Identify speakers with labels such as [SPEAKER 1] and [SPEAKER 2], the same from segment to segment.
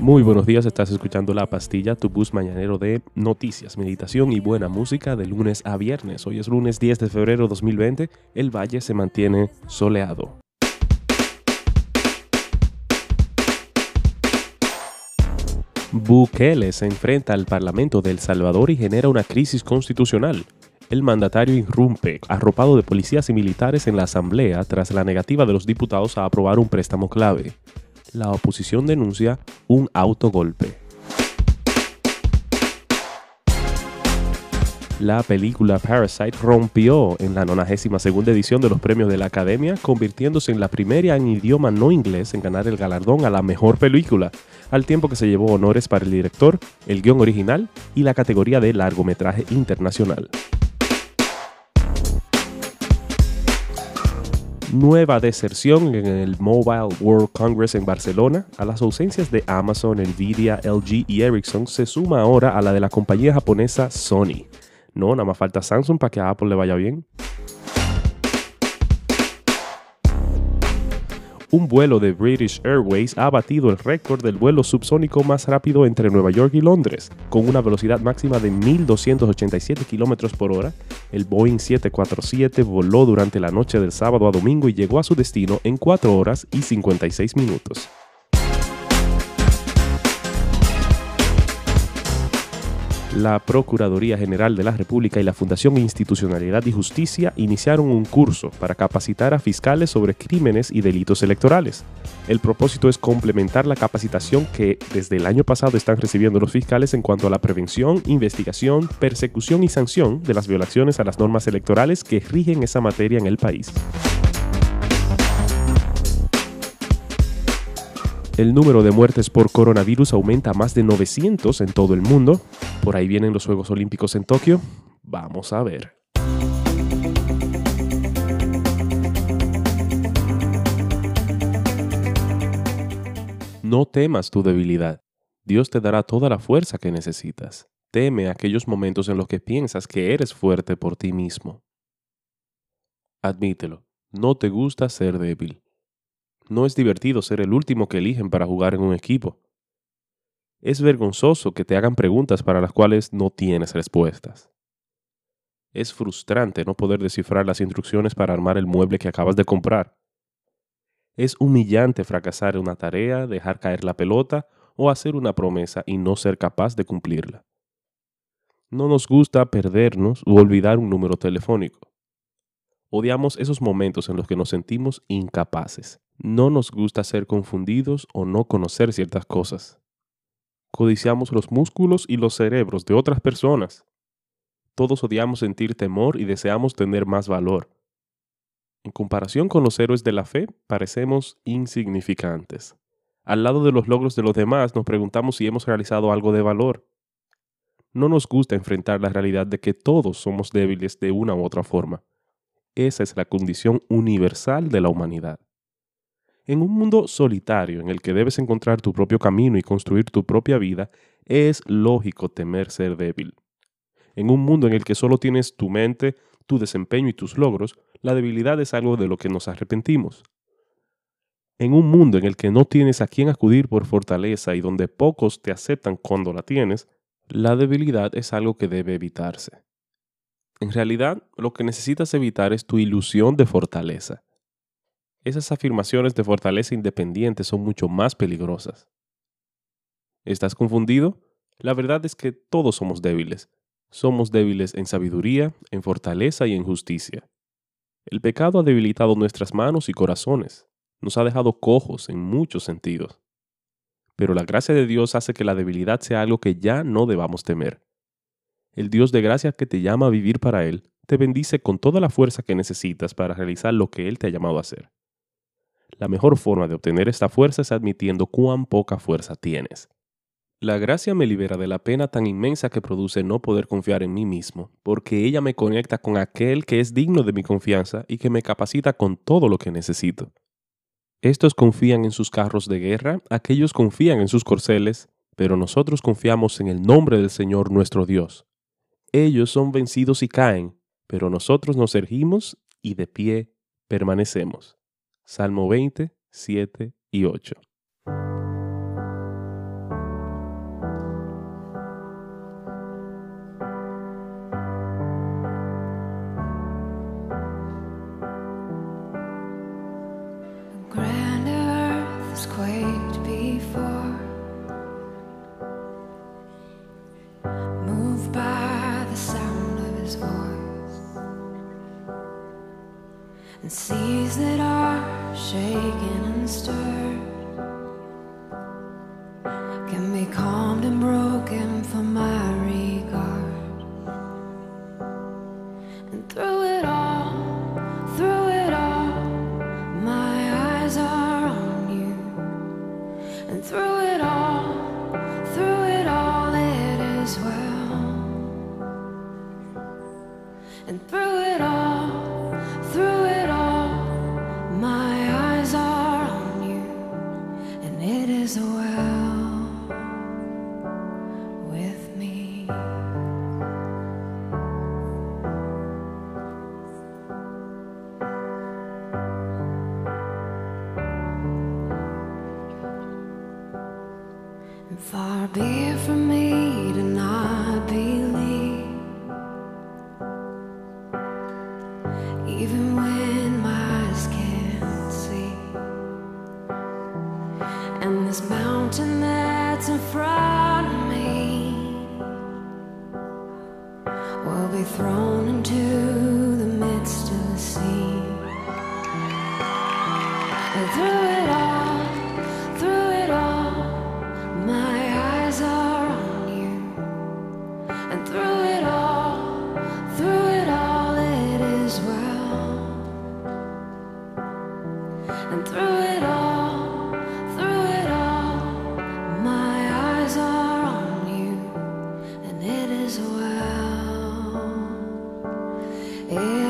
[SPEAKER 1] Muy buenos días, estás escuchando La Pastilla, tu bus mañanero de noticias, meditación y buena música de lunes a viernes. Hoy es lunes 10 de febrero 2020, el valle se mantiene soleado. Bukele se enfrenta al Parlamento de El Salvador y genera una crisis constitucional. El mandatario irrumpe, arropado de policías y militares en la Asamblea tras la negativa de los diputados a aprobar un préstamo clave. La oposición denuncia un autogolpe. La película Parasite rompió en la 92 edición de los premios de la Academia, convirtiéndose en la primera en idioma no inglés en ganar el galardón a la mejor película, al tiempo que se llevó honores para el director, el guion original y la categoría de largometraje internacional. Nueva deserción en el Mobile World Congress en Barcelona. A las ausencias de Amazon, Nvidia, LG y Ericsson se suma ahora a la de la compañía japonesa Sony. No, nada más falta Samsung para que a Apple le vaya bien. Un vuelo de British Airways ha batido el récord del vuelo subsónico más rápido entre Nueva York y Londres, con una velocidad máxima de 1.287 km por hora. El Boeing 747 voló durante la noche del sábado a domingo y llegó a su destino en 4 horas y 56 minutos. La Procuraduría General de la República y la Fundación Institucionalidad y Justicia iniciaron un curso para capacitar a fiscales sobre crímenes y delitos electorales. El propósito es complementar la capacitación que desde el año pasado están recibiendo los fiscales en cuanto a la prevención, investigación, persecución y sanción de las violaciones a las normas electorales que rigen esa materia en el país. El número de muertes por coronavirus aumenta a más de 900 en todo el mundo. Por ahí vienen los Juegos Olímpicos en Tokio. Vamos a ver. No temas tu debilidad. Dios te dará toda la fuerza que necesitas. Teme aquellos momentos en los que piensas que eres fuerte por ti mismo. Admítelo, no te gusta ser débil. No es divertido ser el último que eligen para jugar en un equipo. Es vergonzoso que te hagan preguntas para las cuales no tienes respuestas. Es frustrante no poder descifrar las instrucciones para armar el mueble que acabas de comprar. Es humillante fracasar en una tarea, dejar caer la pelota o hacer una promesa y no ser capaz de cumplirla. No nos gusta perdernos u olvidar un número telefónico. Odiamos esos momentos en los que nos sentimos incapaces. No nos gusta ser confundidos o no conocer ciertas cosas. Codiciamos los músculos y los cerebros de otras personas. Todos odiamos sentir temor y deseamos tener más valor. En comparación con los héroes de la fe, parecemos insignificantes. Al lado de los logros de los demás, nos preguntamos si hemos realizado algo de valor. No nos gusta enfrentar la realidad de que todos somos débiles de una u otra forma. Esa es la condición universal de la humanidad. En un mundo solitario en el que debes encontrar tu propio camino y construir tu propia vida, es lógico temer ser débil. En un mundo en el que solo tienes tu mente, tu desempeño y tus logros, la debilidad es algo de lo que nos arrepentimos. En un mundo en el que no tienes a quién acudir por fortaleza y donde pocos te aceptan cuando la tienes, la debilidad es algo que debe evitarse. En realidad, lo que necesitas evitar es tu ilusión de fortaleza. Esas afirmaciones de fortaleza independiente son mucho más peligrosas. ¿Estás confundido? La verdad es que todos somos débiles. Somos débiles en sabiduría, en fortaleza y en justicia. El pecado ha debilitado nuestras manos y corazones. Nos ha dejado cojos en muchos sentidos. Pero la gracia de Dios hace que la debilidad sea algo que ya no debamos temer. El Dios de gracia que te llama a vivir para Él, te bendice con toda la fuerza que necesitas para realizar lo que Él te ha llamado a hacer. La mejor forma de obtener esta fuerza es admitiendo cuán poca fuerza tienes. La gracia me libera de la pena tan inmensa que produce no poder confiar en mí mismo, porque ella me conecta con aquel que es digno de mi confianza y que me capacita con todo lo que necesito. Estos confían en sus carros de guerra, aquellos confían en sus corceles, pero nosotros confiamos en el nombre del Señor nuestro Dios. Ellos son vencidos y caen, pero nosotros nos ergimos y de pie permanecemos. Salmo 20, 7 y 8.
[SPEAKER 2] Yeah.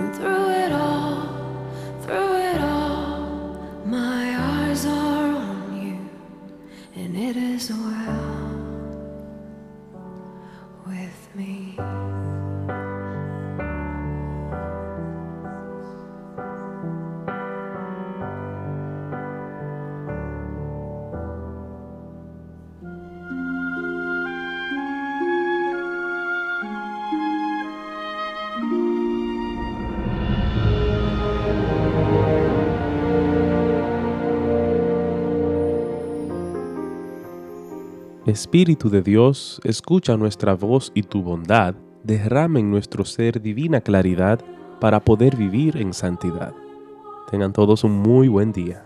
[SPEAKER 2] And through
[SPEAKER 1] Espíritu de Dios, escucha nuestra voz y tu bondad, derrama en nuestro ser divina claridad para poder vivir en santidad. Tengan todos un muy buen día.